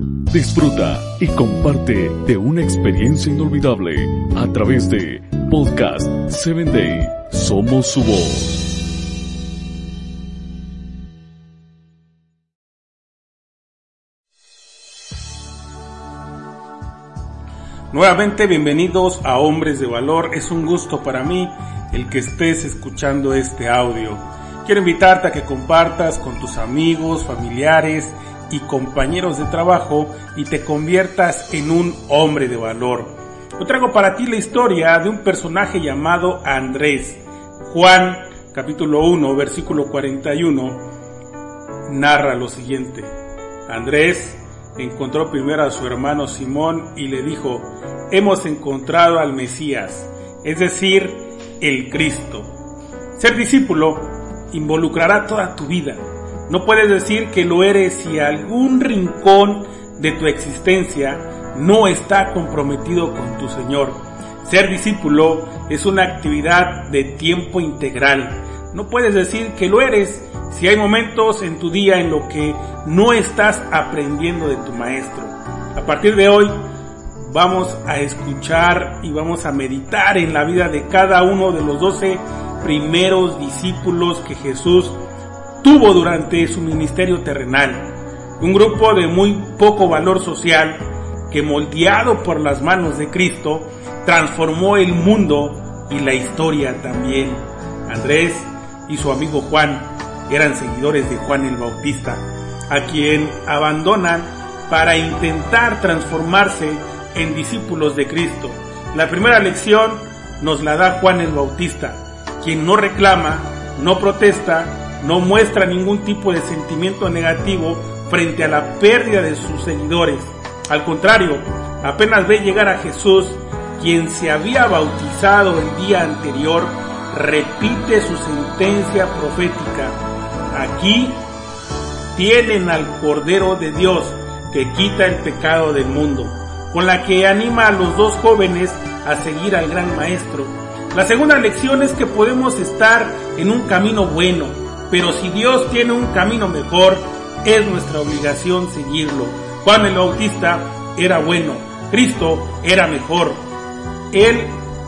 Disfruta y comparte de una experiencia inolvidable a través de Podcast 7 Day. Somos su voz. Nuevamente bienvenidos a Hombres de Valor. Es un gusto para mí el que estés escuchando este audio. Quiero invitarte a que compartas con tus amigos, familiares y compañeros de trabajo y te conviertas en un hombre de valor. Yo traigo para ti la historia de un personaje llamado Andrés. Juan capítulo 1 versículo 41 narra lo siguiente. Andrés encontró primero a su hermano Simón y le dijo, hemos encontrado al Mesías, es decir, el Cristo. Ser discípulo involucrará toda tu vida. No puedes decir que lo eres si algún rincón de tu existencia no está comprometido con tu Señor. Ser discípulo es una actividad de tiempo integral. No puedes decir que lo eres si hay momentos en tu día en lo que no estás aprendiendo de tu maestro. A partir de hoy vamos a escuchar y vamos a meditar en la vida de cada uno de los doce primeros discípulos que Jesús tuvo durante su ministerio terrenal. Un grupo de muy poco valor social que moldeado por las manos de Cristo transformó el mundo y la historia también. Andrés y su amigo Juan eran seguidores de Juan el Bautista, a quien abandonan para intentar transformarse en discípulos de Cristo. La primera lección nos la da Juan el Bautista, quien no reclama, no protesta, no muestra ningún tipo de sentimiento negativo frente a la pérdida de sus seguidores. Al contrario, apenas ve llegar a Jesús, quien se había bautizado el día anterior, repite su sentencia profética. Aquí tienen al Cordero de Dios que quita el pecado del mundo, con la que anima a los dos jóvenes a seguir al gran maestro. La segunda lección es que podemos estar en un camino bueno, pero si Dios tiene un camino mejor, es nuestra obligación seguirlo. Juan el Bautista era bueno, Cristo era mejor. El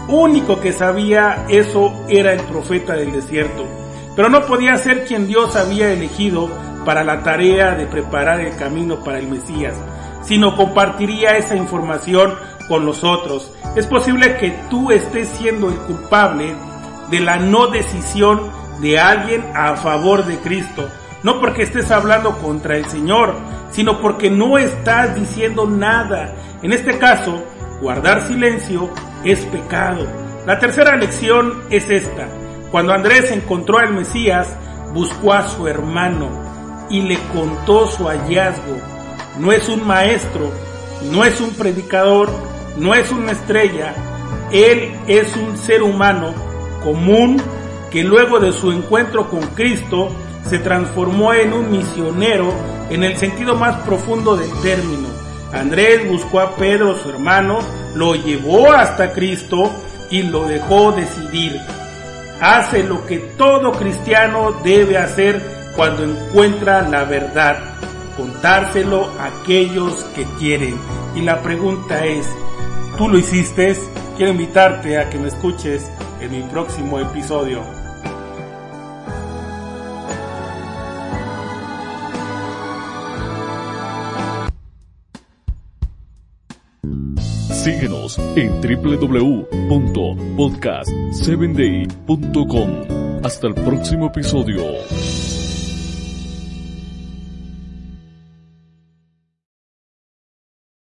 único que sabía eso era el profeta del desierto, pero no podía ser quien Dios había elegido para la tarea de preparar el camino para el Mesías, sino compartiría esa información con los otros. Es posible que tú estés siendo el culpable de la no decisión de alguien a favor de Cristo. No porque estés hablando contra el Señor, sino porque no estás diciendo nada. En este caso, guardar silencio es pecado. La tercera lección es esta. Cuando Andrés encontró al Mesías, buscó a su hermano y le contó su hallazgo. No es un maestro, no es un predicador, no es una estrella. Él es un ser humano común que luego de su encuentro con Cristo se transformó en un misionero en el sentido más profundo del término. Andrés buscó a Pedro, su hermano, lo llevó hasta Cristo y lo dejó decidir. Hace lo que todo cristiano debe hacer cuando encuentra la verdad, contárselo a aquellos que quieren. Y la pregunta es, ¿tú lo hiciste? Quiero invitarte a que me escuches en mi próximo episodio. Síguenos en www.podcast7day.com. Hasta el próximo episodio.